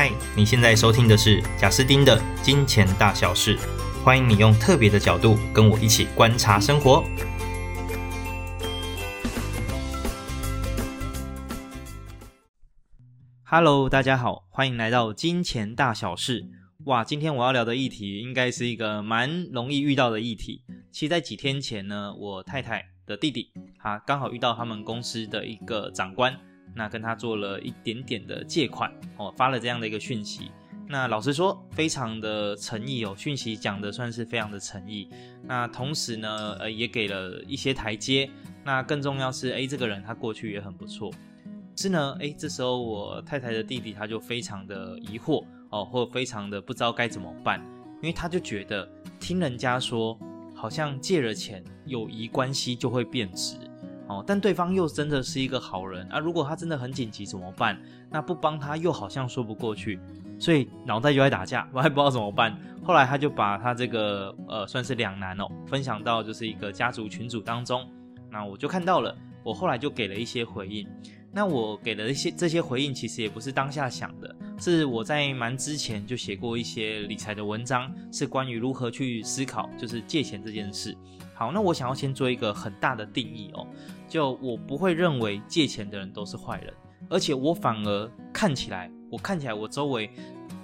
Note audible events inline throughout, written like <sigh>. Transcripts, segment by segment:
嗨，你现在收听的是贾斯丁的金钱大小事，欢迎你用特别的角度跟我一起观察生活。Hello，大家好，欢迎来到金钱大小事。哇，今天我要聊的议题应该是一个蛮容易遇到的议题。其实，在几天前呢，我太太的弟弟，他刚好遇到他们公司的一个长官。那跟他做了一点点的借款哦，发了这样的一个讯息。那老实说，非常的诚意哦，讯息讲的算是非常的诚意。那同时呢，呃，也给了一些台阶。那更重要是，诶，这个人他过去也很不错。是呢，诶，这时候我太太的弟弟他就非常的疑惑哦，或非常的不知道该怎么办，因为他就觉得听人家说，好像借了钱，友谊关系就会变质。哦，但对方又真的是一个好人啊！如果他真的很紧急怎么办？那不帮他又好像说不过去，所以脑袋就在打架，<laughs> 我还不知道怎么办。后来他就把他这个呃算是两难哦，分享到就是一个家族群组当中。那我就看到了，我后来就给了一些回应。那我给了一些这些回应，其实也不是当下想的，是我在蛮之前就写过一些理财的文章，是关于如何去思考就是借钱这件事。好，那我想要先做一个很大的定义哦，就我不会认为借钱的人都是坏人，而且我反而看起来，我看起来我周围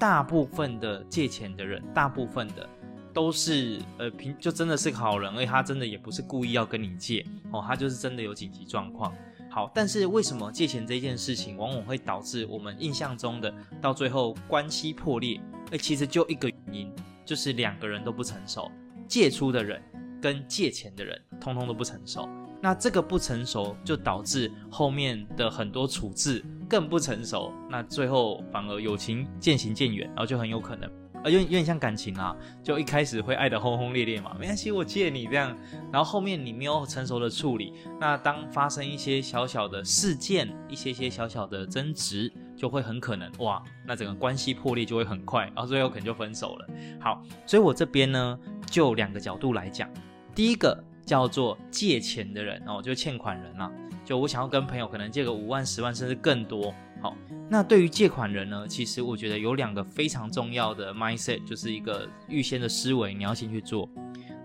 大部分的借钱的人，大部分的都是呃平就真的是个好人，而且他真的也不是故意要跟你借哦，他就是真的有紧急状况。好，但是为什么借钱这件事情往往会导致我们印象中的到最后关系破裂？诶，其实就一个原因，就是两个人都不成熟，借出的人。跟借钱的人通通都不成熟，那这个不成熟就导致后面的很多处置更不成熟，那最后反而友情渐行渐远，然后就很有可能，啊有有点像感情啊，就一开始会爱得轰轰烈烈嘛，没关系，我借你这样，然后后面你没有成熟的处理，那当发生一些小小的事件，一些些小小的争执，就会很可能哇，那整个关系破裂就会很快，然后最后可能就分手了。好，所以我这边呢，就两个角度来讲。第一个叫做借钱的人哦，就欠款人啦。就我想要跟朋友可能借个五万、十万，甚至更多。好，那对于借款人呢，其实我觉得有两个非常重要的 mindset，就是一个预先的思维，你要先去做。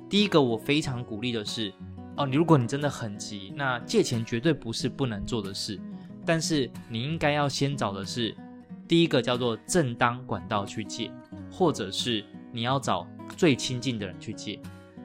第一个，我非常鼓励的是，哦，你如果你真的很急，那借钱绝对不是不能做的事，但是你应该要先找的是第一个叫做正当管道去借，或者是你要找最亲近的人去借。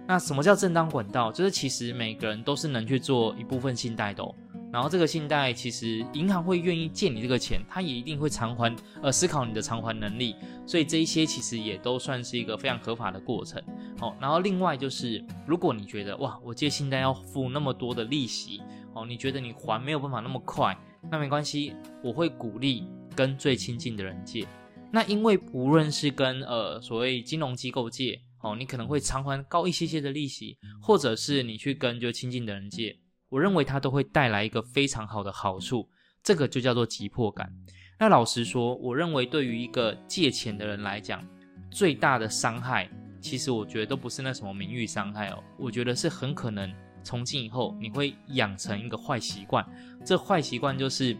那什么叫正当管道？就是其实每个人都是能去做一部分信贷的哦。然后这个信贷其实银行会愿意借你这个钱，他也一定会偿还，呃，思考你的偿还能力。所以这一些其实也都算是一个非常合法的过程。好，然后另外就是，如果你觉得哇，我借信贷要付那么多的利息，哦，你觉得你还没有办法那么快，那没关系，我会鼓励跟最亲近的人借。那因为无论是跟呃所谓金融机构借。哦，你可能会偿还高一些些的利息，或者是你去跟就亲近的人借，我认为它都会带来一个非常好的好处，这个就叫做急迫感。那老实说，我认为对于一个借钱的人来讲，最大的伤害，其实我觉得都不是那什么名誉伤害哦，我觉得是很可能从今以后你会养成一个坏习惯，这坏习惯就是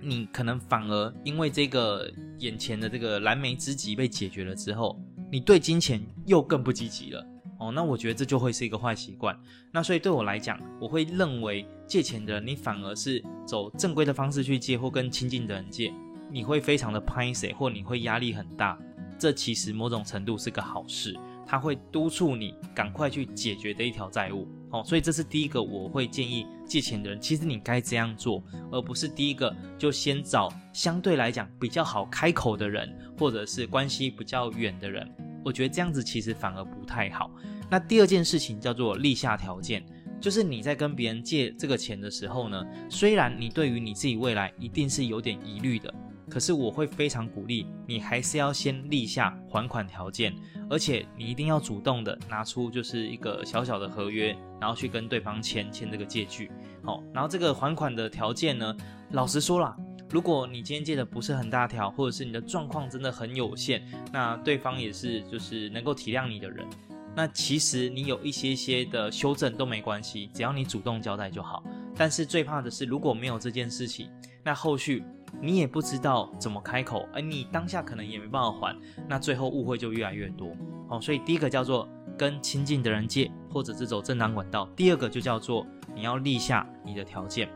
你可能反而因为这个眼前的这个燃眉之急被解决了之后。你对金钱又更不积极了哦，那我觉得这就会是一个坏习惯。那所以对我来讲，我会认为借钱的人，你反而是走正规的方式去借，或跟亲近的人借，你会非常的拍谁，或你会压力很大。这其实某种程度是个好事，它会督促你赶快去解决的一条债务哦。所以这是第一个，我会建议借钱的人，其实你该这样做，而不是第一个就先找相对来讲比较好开口的人，或者是关系比较远的人。我觉得这样子其实反而不太好。那第二件事情叫做立下条件，就是你在跟别人借这个钱的时候呢，虽然你对于你自己未来一定是有点疑虑的，可是我会非常鼓励你还是要先立下还款条件，而且你一定要主动的拿出就是一个小小的合约，然后去跟对方签签这个借据。好，然后这个还款的条件呢，老实说啦。如果你今天借的不是很大条，或者是你的状况真的很有限，那对方也是就是能够体谅你的人，那其实你有一些些的修正都没关系，只要你主动交代就好。但是最怕的是如果没有这件事情，那后续你也不知道怎么开口，而你当下可能也没办法还，那最后误会就越来越多。哦，所以第一个叫做跟亲近的人借，或者是走正当管道；第二个就叫做你要立下你的条件。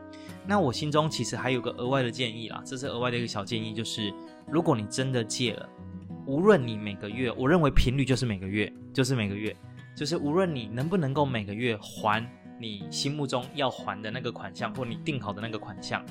那我心中其实还有个额外的建议啦，这是额外的一个小建议，就是如果你真的借了，无论你每个月，我认为频率就是每个月，就是每个月，就是无论你能不能够每个月还你心目中要还的那个款项，或你定好的那个款项，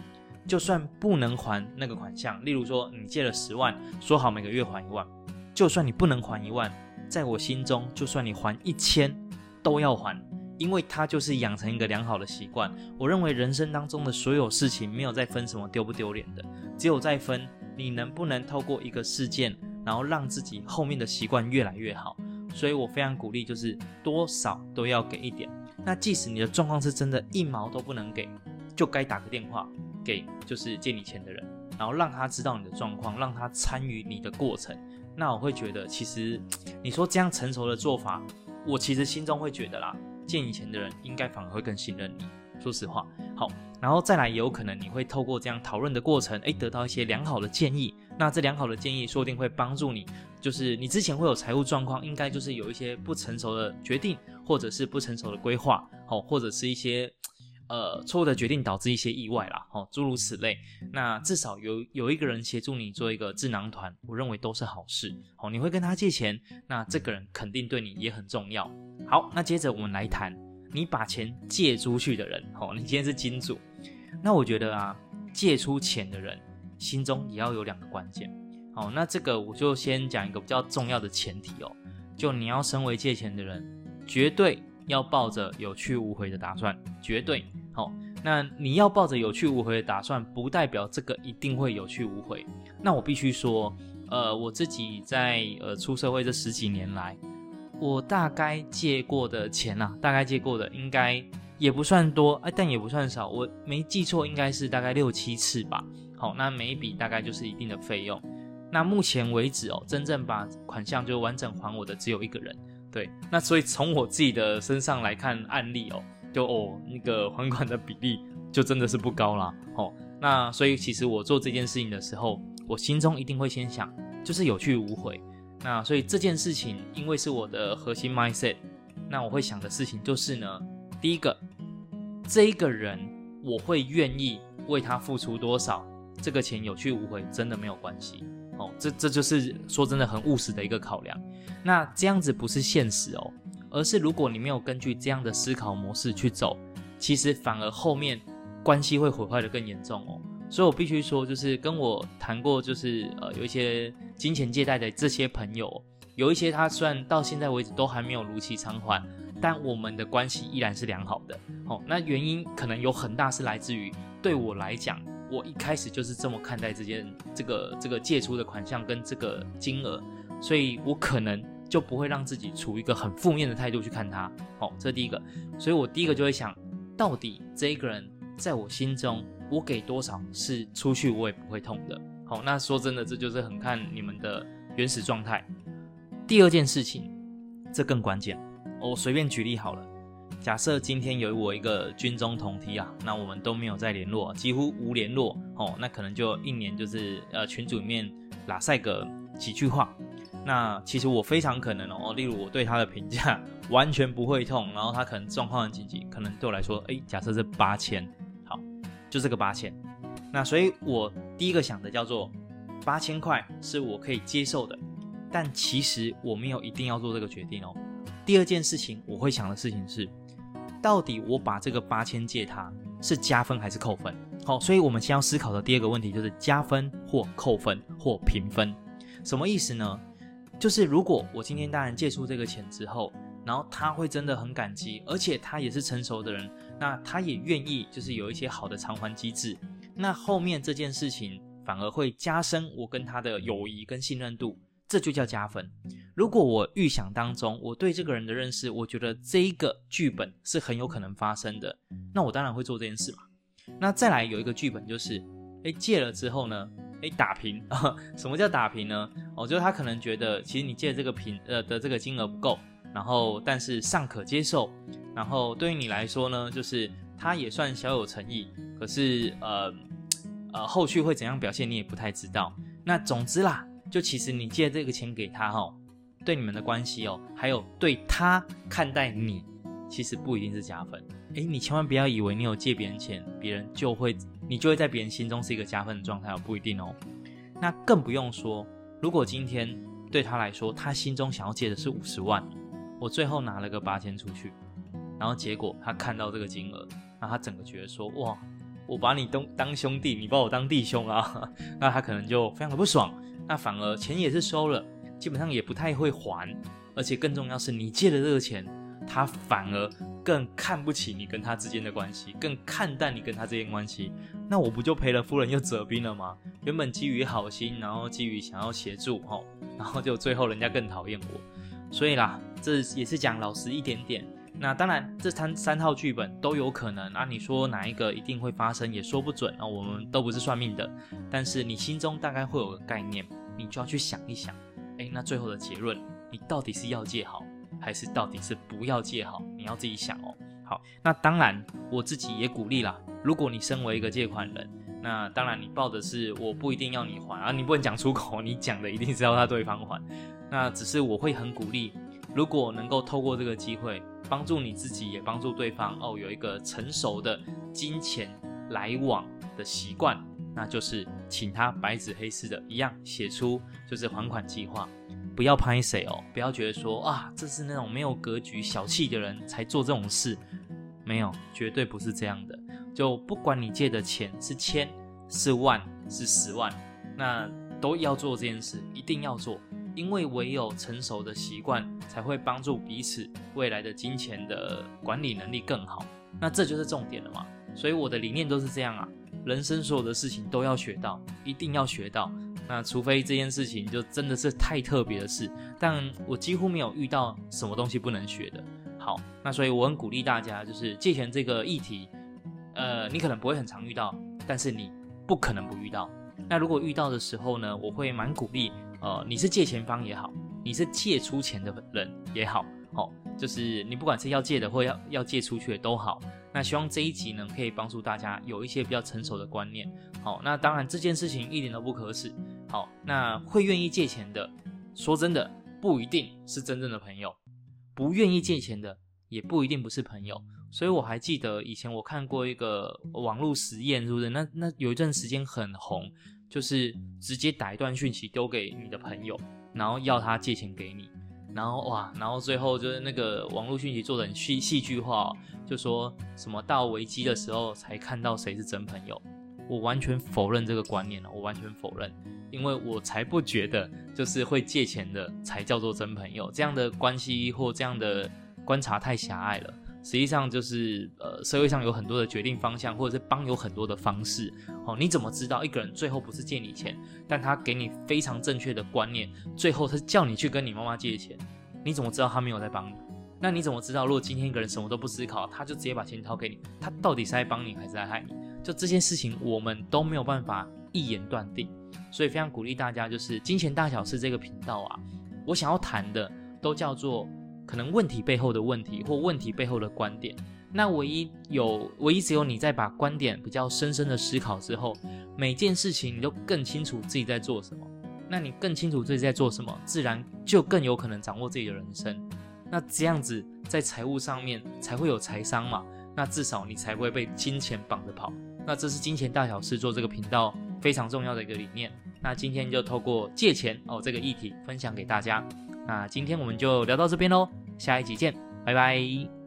就算不能还那个款项，例如说你借了十万，说好每个月还一万，就算你不能还一万，在我心中，就算你还一千，都要还。因为它就是养成一个良好的习惯。我认为人生当中的所有事情没有在分什么丢不丢脸的，只有在分你能不能透过一个事件，然后让自己后面的习惯越来越好。所以我非常鼓励，就是多少都要给一点。那即使你的状况是真的一毛都不能给，就该打个电话给就是借你钱的人，然后让他知道你的状况，让他参与你的过程。那我会觉得，其实你说这样成熟的做法，我其实心中会觉得啦。借你钱的人应该反而会更信任你，说实话。好，然后再来，也有可能你会透过这样讨论的过程，诶，得到一些良好的建议。那这良好的建议说不定会帮助你，就是你之前会有财务状况，应该就是有一些不成熟的决定，或者是不成熟的规划，好，或者是一些。呃，错误的决定导致一些意外啦，哦，诸如此类。那至少有有一个人协助你做一个智囊团，我认为都是好事。哦，你会跟他借钱，那这个人肯定对你也很重要。好，那接着我们来谈你把钱借出去的人。哦，你今天是金主，那我觉得啊，借出钱的人心中也要有两个关键。哦，那这个我就先讲一个比较重要的前提哦，就你要身为借钱的人，绝对要抱着有去无回的打算，绝对。好，那你要抱着有去无回的打算，不代表这个一定会有去无回。那我必须说，呃，我自己在呃出社会这十几年来，我大概借过的钱啊，大概借过的应该也不算多，哎，但也不算少。我没记错，应该是大概六七次吧。好，那每一笔大概就是一定的费用。那目前为止哦，真正把款项就完整还我的只有一个人。对，那所以从我自己的身上来看案例哦。就哦，那个还款的比例就真的是不高啦。哦。那所以其实我做这件事情的时候，我心中一定会先想，就是有去无回。那所以这件事情，因为是我的核心 mindset，那我会想的事情就是呢，第一个，这一个人我会愿意为他付出多少，这个钱有去无回真的没有关系。哦，这这就是说真的很务实的一个考量。那这样子不是现实哦。而是如果你没有根据这样的思考模式去走，其实反而后面关系会毁坏的更严重哦。所以我必须说，就是跟我谈过，就是呃有一些金钱借贷的这些朋友，有一些他虽然到现在为止都还没有如期偿还，但我们的关系依然是良好的。哦，那原因可能有很大是来自于对我来讲，我一开始就是这么看待这件这个这个借出的款项跟这个金额，所以我可能。就不会让自己处于一个很负面的态度去看他，好，这是第一个，所以我第一个就会想到底这一个人在我心中，我给多少是出去我也不会痛的，好，那说真的，这就是很看你们的原始状态。第二件事情，这更关键，我随便举例好了，假设今天有我一个军中同梯啊，那我们都没有再联络，几乎无联络，哦，那可能就一年就是呃群组里面拉塞个几句话。那其实我非常可能哦，<laughs> 例如我对他的评价 <laughs> 完全不会痛，然后他可能状况很紧急，可能对我来说，诶，假设是八千，好，就这个八千。那所以我第一个想的叫做八千块是我可以接受的，但其实我没有一定要做这个决定哦。第二件事情我会想的事情是，到底我把这个八千借他是加分还是扣分？好，所以我们先要思考的第二个问题就是加分或扣分或平分，什么意思呢？就是如果我今天当然借出这个钱之后，然后他会真的很感激，而且他也是成熟的人，那他也愿意就是有一些好的偿还机制，那后面这件事情反而会加深我跟他的友谊跟信任度，这就叫加分。如果我预想当中我对这个人的认识，我觉得这一个剧本是很有可能发生的，那我当然会做这件事嘛。那再来有一个剧本就是，诶，借了之后呢？诶，打平啊？<laughs> 什么叫打平呢？哦，就是他可能觉得，其实你借这个平呃的这个金额不够，然后但是尚可接受，然后对于你来说呢，就是他也算小有诚意，可是呃呃，后续会怎样表现你也不太知道。那总之啦，就其实你借这个钱给他哦，对你们的关系哦，还有对他看待你，其实不一定是加分。诶，你千万不要以为你有借别人钱，别人就会你就会在别人心中是一个加分的状态哦，不一定哦。那更不用说，如果今天对他来说，他心中想要借的是五十万，我最后拿了个八千出去，然后结果他看到这个金额，那他整个觉得说哇。我把你当当兄弟，你把我当弟兄啊，<laughs> 那他可能就非常的不爽，那反而钱也是收了，基本上也不太会还，而且更重要是你借的这个钱，他反而更看不起你跟他之间的关系，更看淡你跟他之间关系，那我不就赔了夫人又折兵了吗？原本基于好心，然后基于想要协助吼，然后就最后人家更讨厌我，所以啦，这也是讲老实一点点。那当然，这三三套剧本都有可能啊。你说哪一个一定会发生，也说不准啊。我们都不是算命的，但是你心中大概会有个概念，你就要去想一想。诶，那最后的结论，你到底是要借好，还是到底是不要借好？你要自己想哦。好，那当然，我自己也鼓励啦。如果你身为一个借款人，那当然你抱的是我不一定要你还啊，你不能讲出口，<laughs> 你讲的一定是要他对方还。那只是我会很鼓励，如果能够透过这个机会。帮助你自己，也帮助对方哦，有一个成熟的金钱来往的习惯，那就是请他白纸黑字的一样写出，就是还款计划，不要拍谁哦，不要觉得说啊，这是那种没有格局、小气的人才做这种事，没有，绝对不是这样的。就不管你借的钱是千、是万、是十万，那都要做这件事，一定要做。因为唯有成熟的习惯，才会帮助彼此未来的金钱的管理能力更好。那这就是重点了嘛。所以我的理念都是这样啊，人生所有的事情都要学到，一定要学到。那除非这件事情就真的是太特别的事，但我几乎没有遇到什么东西不能学的。好，那所以我很鼓励大家，就是借钱这个议题，呃，你可能不会很常遇到，但是你不可能不遇到。那如果遇到的时候呢，我会蛮鼓励。呃，你是借钱方也好，你是借出钱的人也好，哦，就是你不管是要借的或要要借出去的都好。那希望这一集呢，可以帮助大家有一些比较成熟的观念。好、那当然这件事情一点都不可耻。好、那会愿意借钱的，说真的不一定是真正的朋友，不愿意借钱的也不一定不是朋友。所以我还记得以前我看过一个网络实验，是不是？那那有一段时间很红。就是直接打一段讯息丢给你的朋友，然后要他借钱给你，然后哇，然后最后就是那个网络讯息做的很戏戏剧化哦，就说什么到危机的时候才看到谁是真朋友。我完全否认这个观念了，我完全否认，因为我才不觉得就是会借钱的才叫做真朋友，这样的关系或这样的观察太狭隘了。实际上就是，呃，社会上有很多的决定方向，或者是帮有很多的方式。哦，你怎么知道一个人最后不是借你钱，但他给你非常正确的观念，最后他叫你去跟你妈妈借钱？你怎么知道他没有在帮你？那你怎么知道，如果今天一个人什么都不思考，他就直接把钱掏给你，他到底是在帮你还是在害你？就这件事情，我们都没有办法一言断定。所以非常鼓励大家，就是金钱大小事这个频道啊，我想要谈的都叫做。可能问题背后的问题，或问题背后的观点，那唯一有，唯一只有你在把观点比较深深的思考之后，每件事情你都更清楚自己在做什么。那你更清楚自己在做什么，自然就更有可能掌握自己的人生。那这样子在财务上面才会有财商嘛？那至少你才会被金钱绑着跑。那这是金钱大小事做这个频道非常重要的一个理念。那今天就透过借钱哦这个议题分享给大家。那今天我们就聊到这边喽，下一集见，拜拜。